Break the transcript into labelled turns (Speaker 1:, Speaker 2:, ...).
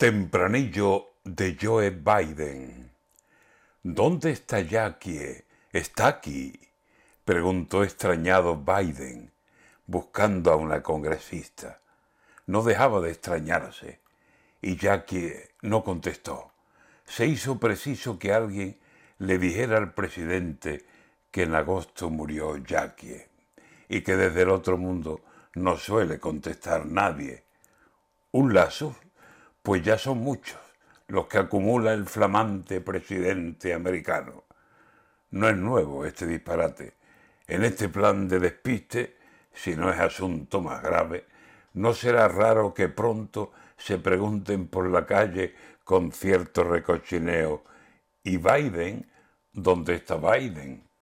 Speaker 1: Tempranillo de Joe Biden. ¿Dónde está Jackie? Está aquí, preguntó extrañado Biden, buscando a una congresista. No dejaba de extrañarse, y Jackie no contestó. Se hizo preciso que alguien le dijera al presidente que en agosto murió Jackie, y que desde el otro mundo no suele contestar nadie. Un lazo pues ya son muchos los que acumula el flamante presidente americano. No es nuevo este disparate. En este plan de despiste, si no es asunto más grave, no será raro que pronto se pregunten por la calle con cierto recochineo, ¿y Biden? ¿Dónde está Biden?